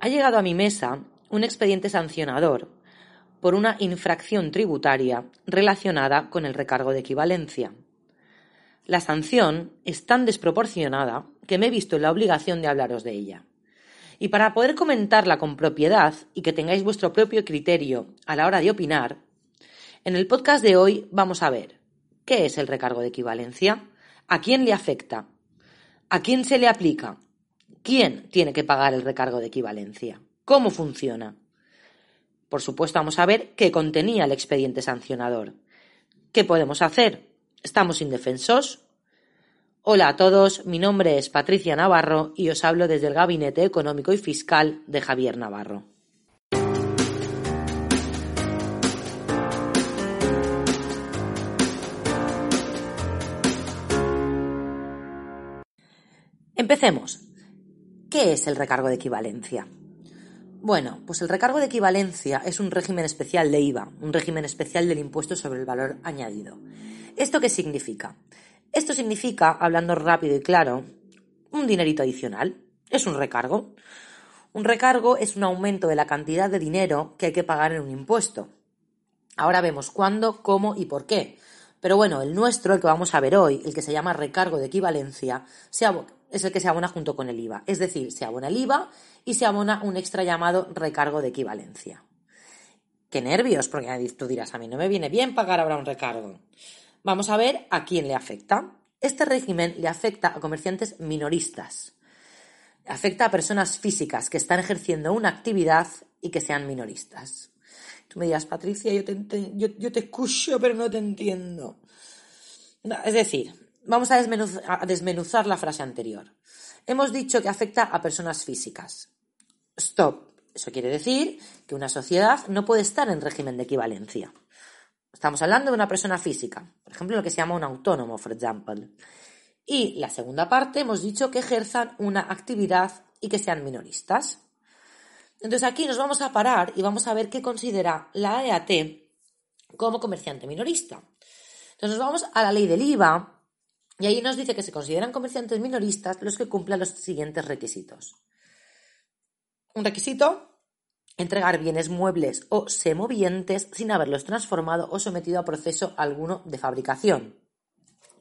Ha llegado a mi mesa un expediente sancionador por una infracción tributaria relacionada con el recargo de equivalencia. La sanción es tan desproporcionada que me he visto en la obligación de hablaros de ella. Y para poder comentarla con propiedad y que tengáis vuestro propio criterio a la hora de opinar, en el podcast de hoy vamos a ver qué es el recargo de equivalencia, a quién le afecta, a quién se le aplica ¿Quién tiene que pagar el recargo de equivalencia? ¿Cómo funciona? Por supuesto, vamos a ver qué contenía el expediente sancionador. ¿Qué podemos hacer? ¿Estamos indefensos? Hola a todos, mi nombre es Patricia Navarro y os hablo desde el Gabinete Económico y Fiscal de Javier Navarro. Empecemos. ¿Qué es el recargo de equivalencia? Bueno, pues el recargo de equivalencia es un régimen especial de IVA, un régimen especial del impuesto sobre el valor añadido. ¿Esto qué significa? Esto significa, hablando rápido y claro, un dinerito adicional. Es un recargo. Un recargo es un aumento de la cantidad de dinero que hay que pagar en un impuesto. Ahora vemos cuándo, cómo y por qué. Pero bueno, el nuestro, el que vamos a ver hoy, el que se llama recargo de equivalencia, se, es el que se abona junto con el IVA. Es decir, se abona el IVA y se abona un extra llamado recargo de equivalencia. Qué nervios, porque tú dirás, a mí no me viene bien pagar ahora un recargo. Vamos a ver a quién le afecta. Este régimen le afecta a comerciantes minoristas. Afecta a personas físicas que están ejerciendo una actividad y que sean minoristas. Tú me dirás, Patricia, yo te, yo te escucho, pero no te entiendo. Es decir, Vamos a desmenuzar, la frase anterior. Hemos dicho que afecta a personas físicas. Stop. Eso quiere decir que una sociedad no puede estar en régimen de equivalencia. Estamos hablando de una persona física, por ejemplo, lo que se llama un autónomo, por ejemplo. Y la segunda parte hemos dicho que ejerzan una actividad y que sean minoristas. Entonces aquí nos vamos a parar y vamos a ver qué considera la EAT como comerciante minorista. Entonces nos vamos a la ley del IVA, y ahí nos dice que se consideran comerciantes minoristas los que cumplan los siguientes requisitos. Un requisito, entregar bienes muebles o semovientes sin haberlos transformado o sometido a proceso alguno de fabricación.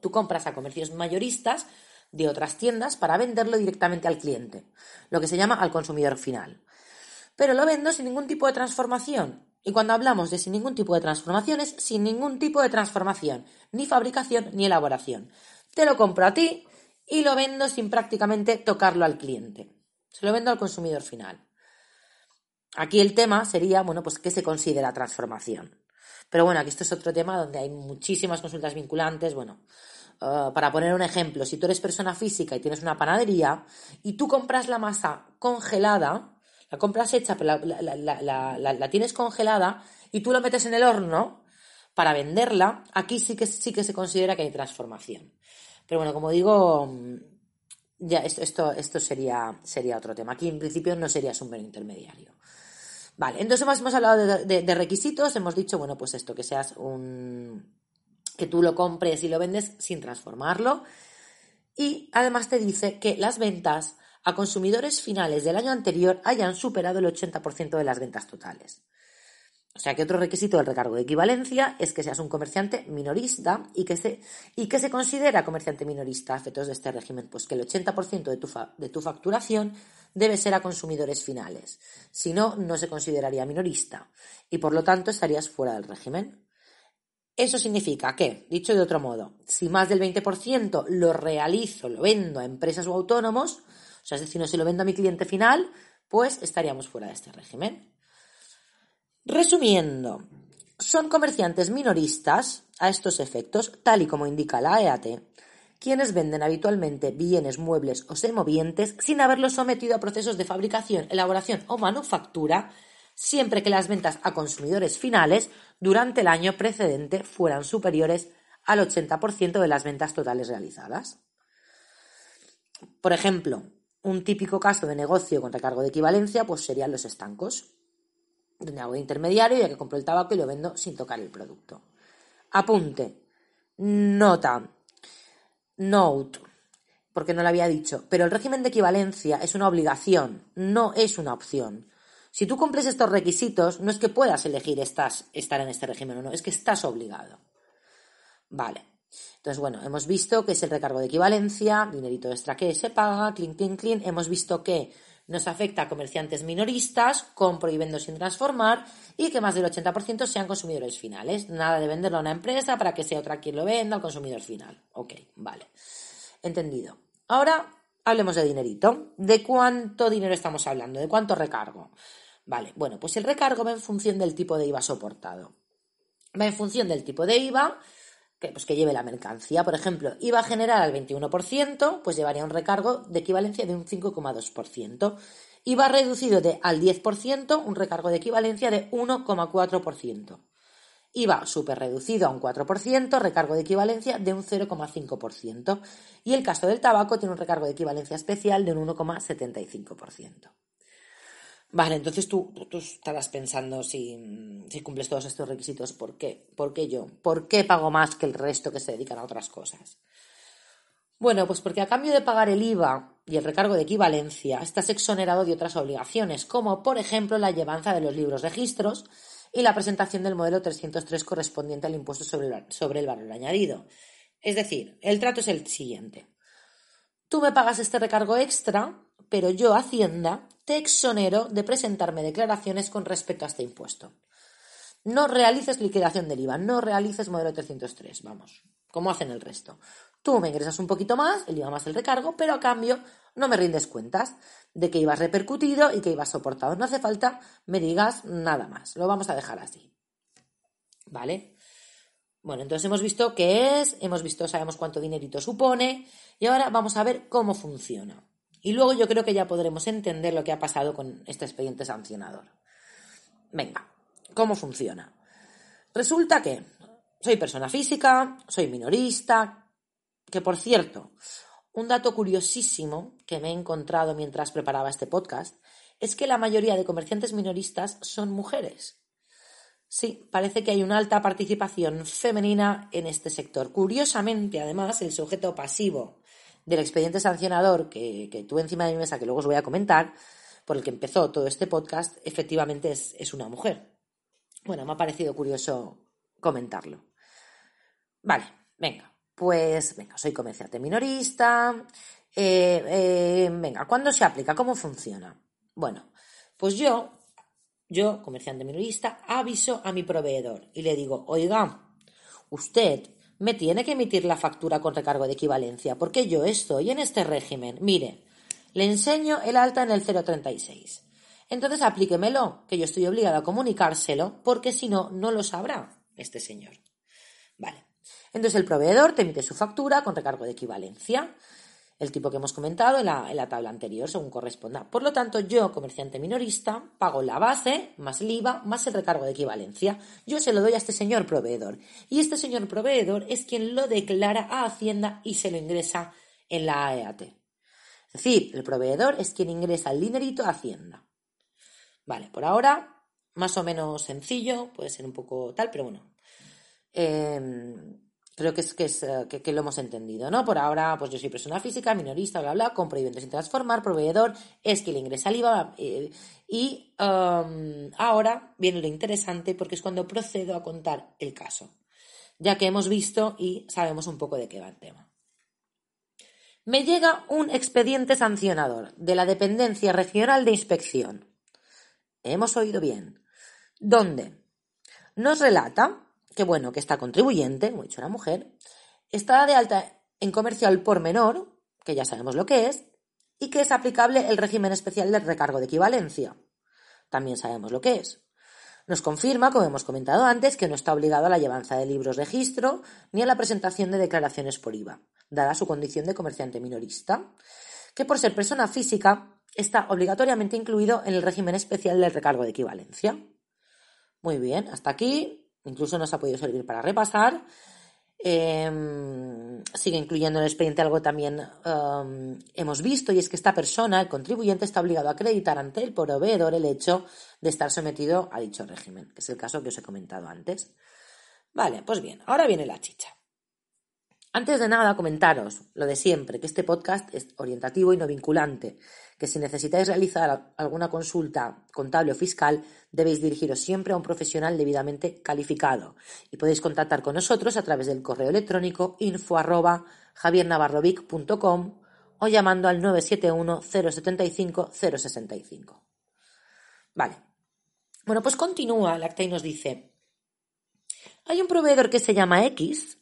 Tú compras a comercios mayoristas de otras tiendas para venderlo directamente al cliente, lo que se llama al consumidor final. Pero lo vendo sin ningún tipo de transformación. Y cuando hablamos de sin ningún tipo de transformación es sin ningún tipo de transformación, ni fabricación ni elaboración te lo compro a ti y lo vendo sin prácticamente tocarlo al cliente. Se lo vendo al consumidor final. Aquí el tema sería, bueno, pues qué se considera transformación. Pero bueno, aquí esto es otro tema donde hay muchísimas consultas vinculantes. Bueno, eh, para poner un ejemplo, si tú eres persona física y tienes una panadería y tú compras la masa congelada, la compras hecha, pero la, tienes congelada y tú lo metes en el horno para venderla, aquí sí que, sí que se considera que hay transformación. Pero bueno, como digo, mm, ya esto, esto, sería, sería otro tema. Aquí en principio no serías un buen intermediario. Vale, entonces hemos, hablado de, requisitos, hemos dicho, bueno, pues esto, que seas un. que tú lo compres y lo vendes sin transformarlo. Y además te dice que las ventas a consumidores finales del año anterior hayan superado el 80% de las ventas totales. O sea que otro requisito del recargo de equivalencia es que seas un comerciante minorista y que se, y que se considera comerciante minorista a efectos de este régimen, pues que el 80% de tu, de tu facturación debe ser a consumidores finales. Si no, no se consideraría minorista y por lo tanto estarías fuera del régimen. Eso significa que, dicho de otro modo, si más del 20% lo realizo, lo vendo a empresas o autónomos, o sea, es decir, no se lo vendo a mi cliente final, pues estaríamos fuera de este régimen. Resumiendo, son comerciantes minoristas a estos efectos, tal y como indica la EAT, quienes venden habitualmente bienes muebles o semovientes sin haberlos sometido a procesos de fabricación, elaboración o manufactura, siempre que las ventas a consumidores finales durante el año precedente fueran superiores al 80% de las ventas totales realizadas. Por ejemplo, un típico caso de negocio con recargo de equivalencia pues serían los estancos, donde hago intermediario ya que compro el tabaco y lo vendo sin tocar el producto. Apunte, nota, note, porque no lo había dicho, pero el régimen de equivalencia es una obligación, no es una opción. Si tú cumples estos requisitos, no es que puedas elegir estar en este régimen o no, es que estás obligado. Vale. Entonces, bueno, hemos visto que es el recargo de equivalencia, dinerito extra que se paga, clean, clean, clean. Hemos visto que nos afecta a comerciantes minoristas, compro y vendo sin transformar, y que más del 80% sean consumidores finales. Nada de venderlo a una empresa para que sea otra quien lo venda al consumidor final. Ok, vale. Entendido. Ahora hablemos de dinerito. ¿De cuánto dinero estamos hablando? ¿De cuánto recargo? Vale, bueno, pues el recargo va en función del tipo de IVA soportado. Va en función del tipo de IVA que, pues que lleve la mercancía. Por ejemplo, IVA general al 21%, pues llevaría un recargo de equivalencia de un 5,2%. IVA reducido de al 10%, un recargo de equivalencia de 1,4%. IVA super reducido a un 4%, recargo de equivalencia de un 0,5%. Y el caso del tabaco tiene un recargo de equivalencia especial de un 1,75%. Vale, entonces tú, tú estarás pensando si, si, cumples todos estos requisitos, ¿por qué? ¿Por qué yo? ¿Por qué pago más que el resto que se dedican a otras cosas? Bueno, pues porque a cambio de pagar el IVA y el recargo de equivalencia, estás exonerado de otras obligaciones, como por ejemplo la llevanza de los libros registros y la presentación del modelo 303 correspondiente al impuesto sobre sobre el valor añadido. Es decir, el trato es el siguiente. Tú me pagas este recargo extra, pero yo, Hacienda, te exonero de presentarme declaraciones con respecto a este impuesto. No realices liquidación del IVA, no realices modelo 303, vamos, como hacen el resto. Tú me ingresas un poquito más, el IVA más el recargo, pero a cambio no me rindes cuentas de que ibas repercutido y que ibas soportado. No hace falta me digas nada más, lo vamos a dejar así. ¿Vale? Bueno, entonces hemos visto qué es, hemos visto, sabemos cuánto dinerito supone y ahora vamos a ver cómo funciona. Y luego yo creo que ya podremos entender lo que ha pasado con este expediente sancionador. Venga, ¿cómo funciona? Resulta que soy persona física, soy minorista, que por cierto, un dato curiosísimo que me he encontrado mientras preparaba este podcast es que la mayoría de comerciantes minoristas son mujeres. Sí, parece que hay una alta participación femenina en este sector. Curiosamente, además, el sujeto pasivo del expediente sancionador que, que tuve encima de mi mesa, que luego os voy a comentar, por el que empezó todo este podcast, efectivamente es, una mujer. Bueno, me ha parecido curioso comentarlo. Vale, venga, pues venga, soy comerciante minorista. Eh, eh, venga, ¿cuándo se aplica? ¿Cómo funciona? Bueno, pues yo, yo, comerciante minorista, aviso a mi proveedor y le digo, oiga, usted me tiene que emitir la factura con recargo de equivalencia, porque yo estoy en este régimen. Mire, le enseño el alta en el 036. Entonces aplíquemelo, que yo estoy obligado a comunicárselo, porque si no, no lo sabrá este señor. Vale. Entonces el proveedor te emite su factura con recargo de equivalencia el tipo que hemos comentado en la, tabla anterior, según corresponda. Por lo tanto, yo, comerciante minorista, pago la base, más el IVA, más el recargo de equivalencia. Yo se lo doy a este señor proveedor. Y este señor proveedor es quien lo declara a Hacienda y se lo ingresa en la AEAT. Es decir, el proveedor es quien ingresa el dinerito a Hacienda. Vale, por ahora, más o menos sencillo, puede ser un poco tal, pero bueno. Eh, Creo que es, que, es eh, que, lo hemos entendido, ¿no? Por ahora, pues yo soy persona física, minorista, bla, bla, compro y vendo sin transformar, proveedor, es que le ingresa el IVA. Eh, y um, ahora viene lo interesante porque es cuando procedo a contar el caso, ya que hemos visto y sabemos un poco de qué va el tema. Me llega un expediente sancionador de la Dependencia Regional de Inspección. Hemos oído bien. ¿Dónde? Nos relata que bueno, que esta contribuyente, como he dicho la mujer, está de alta en comercial por menor, que ya sabemos lo que es, y que es aplicable el régimen especial del recargo de equivalencia. También sabemos lo que es. Nos confirma, como hemos comentado antes, que no está obligado a la llevanza de libros registro ni a la presentación de declaraciones por IVA, dada su condición de comerciante minorista, que por ser persona física está obligatoriamente incluido en el régimen especial del recargo de equivalencia. Muy bien, hasta aquí incluso nos ha podido servir para repasar Em, sigue incluyendo en el expediente algo también em, hemos visto y es que esta persona, el contribuyente, está obligado a acreditar ante el proveedor el hecho de estar sometido a dicho régimen, que es el caso que os he comentado antes. Vale, pues bien, ahora viene la chicha. Antes de nada, comentaros lo de siempre, que este podcast es orientativo y no vinculante, que si necesitáis realizar alguna consulta contable o fiscal, debéis dirigiros siempre a un profesional debidamente calificado y podéis contactar con nosotros a través del correo electrónico info o llamando al 971 075 065. Vale. Bueno, pues continúa el acta y nos dice, hay un proveedor que se llama X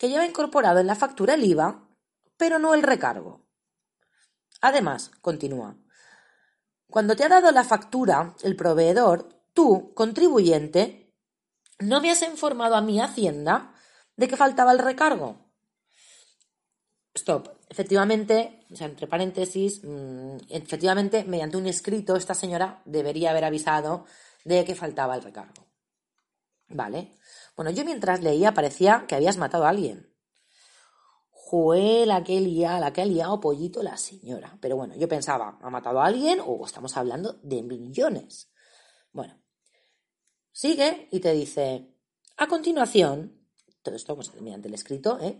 que lleva incorporado en la factura el IVA, pero no el recargo. Además, continúa, cuando te ha dado la factura el proveedor, tú, contribuyente, no me has informado a mi Hacienda de que faltaba el recargo. Stop. Efectivamente, o sea, entre paréntesis, mm, efectivamente, mediante un escrito, esta señora debería haber avisado de que faltaba el recargo. ¿Vale? Bueno, yo mientras leía parecía que habías matado a alguien. Jue, la que lía, la que ha liado pollito la señora. Pero bueno, yo pensaba, ¿ha matado a alguien o estamos hablando de millones? Bueno, sigue y te dice, a continuación, todo esto pues, mediante el escrito, ¿eh?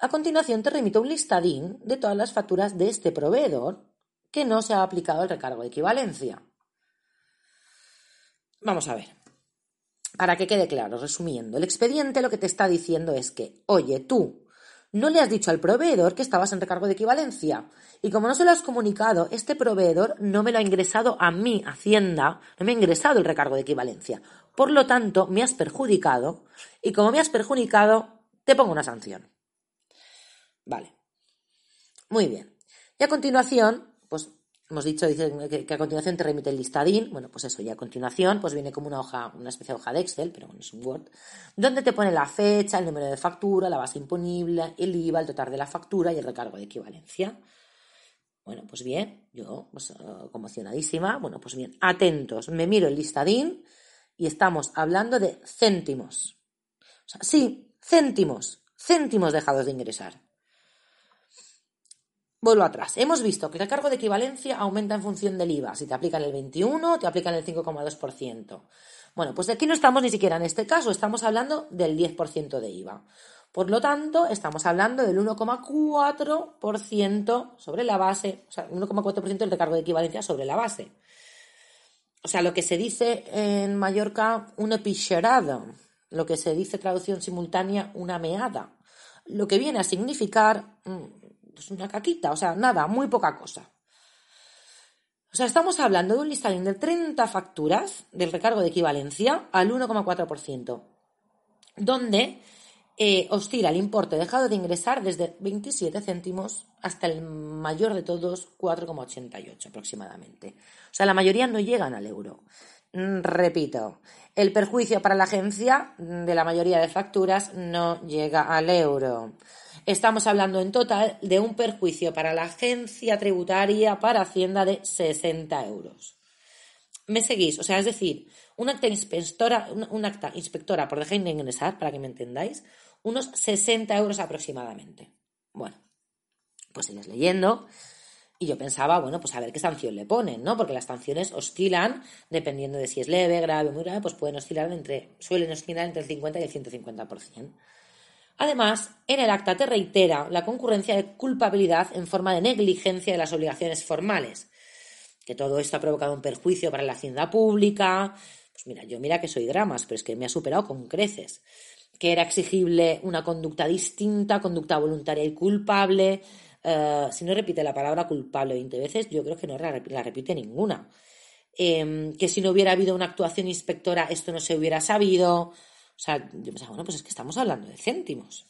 a continuación te remito un listadín de todas las facturas de este proveedor que no se ha aplicado el recargo de equivalencia. Vamos a ver. Para que quede claro, resumiendo, el expediente lo que te está diciendo es que, oye, tú no le has dicho al proveedor que estabas en recargo de equivalencia. Y como no se lo has comunicado, este proveedor no me lo ha ingresado a mi Hacienda, no me ha ingresado el recargo de equivalencia. Por lo tanto, me has perjudicado y como me has perjudicado, te pongo una sanción. Vale. Muy bien. Y a continuación, pues hemos dicho que, a continuación te remite el listadín, bueno, pues eso, y a continuación pues viene como una hoja, una especie de hoja de Excel, pero bueno, es un Word, donde te pone la fecha, el número de factura, la base imponible, el IVA, el total de la factura y el recargo de equivalencia. Bueno, pues bien, yo, pues, eh, conmocionadísima, bueno, pues bien, atentos, me miro el listadín y estamos hablando de céntimos. O sea, sí, céntimos, céntimos dejados de ingresar. Vuelvo atrás. Hemos visto que el cargo de equivalencia aumenta en función del IVA. Si te aplican el 21, te aplican el 5,2%. Bueno, pues aquí no estamos ni siquiera en este caso, estamos hablando del 10% de IVA. Por lo tanto, estamos hablando del 1,4% sobre la base, o sea, 1,4% del recargo de equivalencia sobre la base. O sea, lo que se dice en Mallorca, un epicherado, lo que se dice traducción simultánea, una meada. Lo que viene a significar mm, pues una caquita, o sea, nada, muy poca cosa. O sea, estamos hablando de un listadín de 30 facturas del recargo de equivalencia al 1,4%, donde eh, oscila el importe dejado de ingresar desde 27 céntimos hasta el mayor de todos, 4,88 aproximadamente. O sea, la mayoría no llegan al euro. Mm, repito, el perjuicio para la agencia de la mayoría de facturas no llega al euro. Estamos hablando en total de un perjuicio para la agencia tributaria para Hacienda de 60 euros. ¿Me seguís? O sea, es decir, un acta inspectora, un acta inspectora por dejar de ingresar, para que me entendáis, unos 60 euros aproximadamente. Bueno, pues sigues leyendo y yo pensaba, bueno, pues a ver qué sanción le ponen, ¿no? Porque las sanciones oscilan, dependiendo de si es leve, grave o muy grave, pues pueden oscilar entre, suelen oscilar entre el 50 y el 150%. Además, en el acta te reitera la concurrencia de culpabilidad en forma de negligencia de las obligaciones formales, que todo esto ha provocado un perjuicio para la hacienda pública. Pues mira, yo mira que soy dramas, pero es que me ha superado con creces. Que era exigible una conducta distinta, conducta voluntaria y culpable. Eh, si no repite la palabra culpable 20 veces, yo creo que no la, repite ninguna. Em, que si no hubiera habido una actuación inspectora, esto no se hubiera sabido. O sea, yo pensaba, bueno, pues es que estamos hablando de céntimos.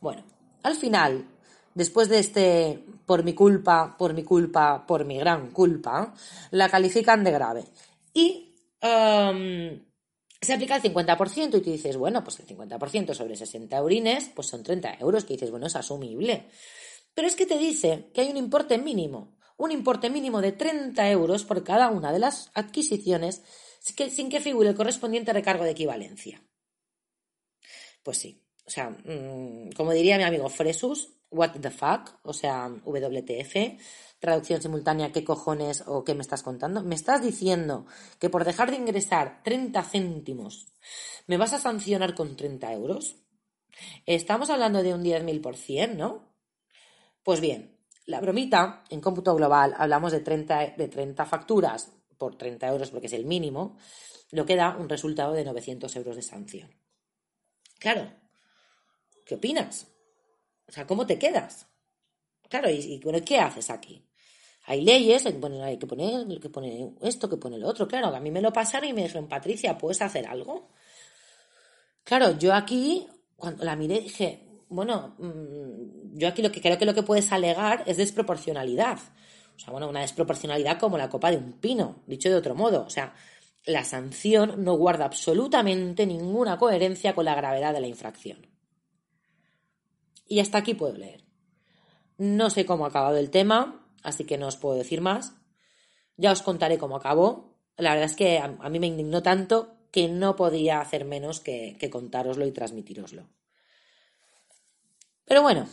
Bueno, al final, después de este por mi culpa, por mi culpa, por mi gran culpa, la califican de grave. Y em, se aplica el 50% y tú dices, bueno, pues el 50% sobre 60 eurines, pues son 30 euros, que dices, bueno, es asumible. Pero es que te dice que hay un importe mínimo, un importe mínimo de 30 euros por cada una de las adquisiciones sin que figure el correspondiente recargo de equivalencia. Pues sí, o sea, mm, como diría mi amigo Fresus, what the fuck, o sea, WTF, traducción simultánea, ¿qué cojones o qué me estás contando? ¿Me estás diciendo que por dejar de ingresar 30 céntimos me vas a sancionar con 30 euros? Estamos hablando de un 10.000%, ¿no? Pues bien, la bromita, en cómputo global, hablamos de 30, de 30 facturas por 30 euros porque es el mínimo, lo que da un resultado de 900 euros de sanción. Claro, ¿qué opinas? O sea, ¿cómo te quedas? Claro, y, bueno, ¿qué haces aquí? Hay leyes, hay que poner, hay que poner, que esto, que pone lo otro. Claro, a mí me lo pasaron y me dijeron, Patricia, ¿puedes hacer algo? Claro, yo aquí, cuando la miré, dije, bueno, mm, yo aquí lo que creo que lo que puedes alegar es desproporcionalidad. O sea, bueno, una desproporcionalidad como la copa de un pino, dicho de otro modo. O sea, la sanción no guarda absolutamente ninguna coherencia con la gravedad de la infracción. Y hasta aquí puedo leer. No sé cómo ha acabado el tema, así que no os puedo decir más. Ya os contaré cómo acabó. La verdad es que a, mí me indignó tanto que no podía hacer menos que, que contároslo y transmitiroslo. Pero bueno,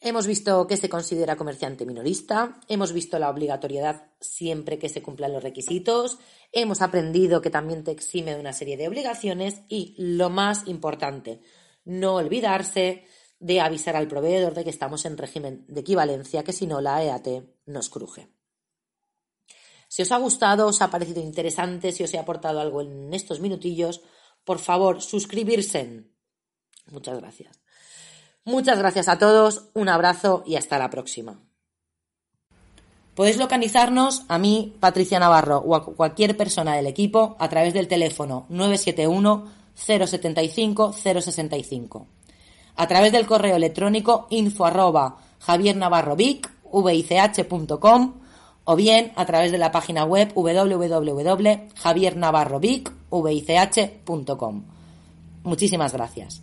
hemos visto que se considera comerciante minorista, hemos visto la obligatoriedad siempre que se cumplan los requisitos, hemos aprendido que también te exime de una serie de obligaciones y, lo más importante, no olvidarse de avisar al proveedor de que estamos en régimen de equivalencia, que si no la EAT nos cruje. Si os ha gustado, os ha parecido interesante, si os he aportado algo en estos minutillos, por favor, suscribirse. Muchas gracias. Muchas gracias a todos, un abrazo y hasta la próxima. Podéis localizarnos a mí, Patricia Navarro, o a cualquier persona del equipo a través del teléfono 971 075 065 a través del correo electrónico info arroba javiernavarrovic.com o bien a través de la página web www.javiernavarrovic.com. Muchísimas gracias.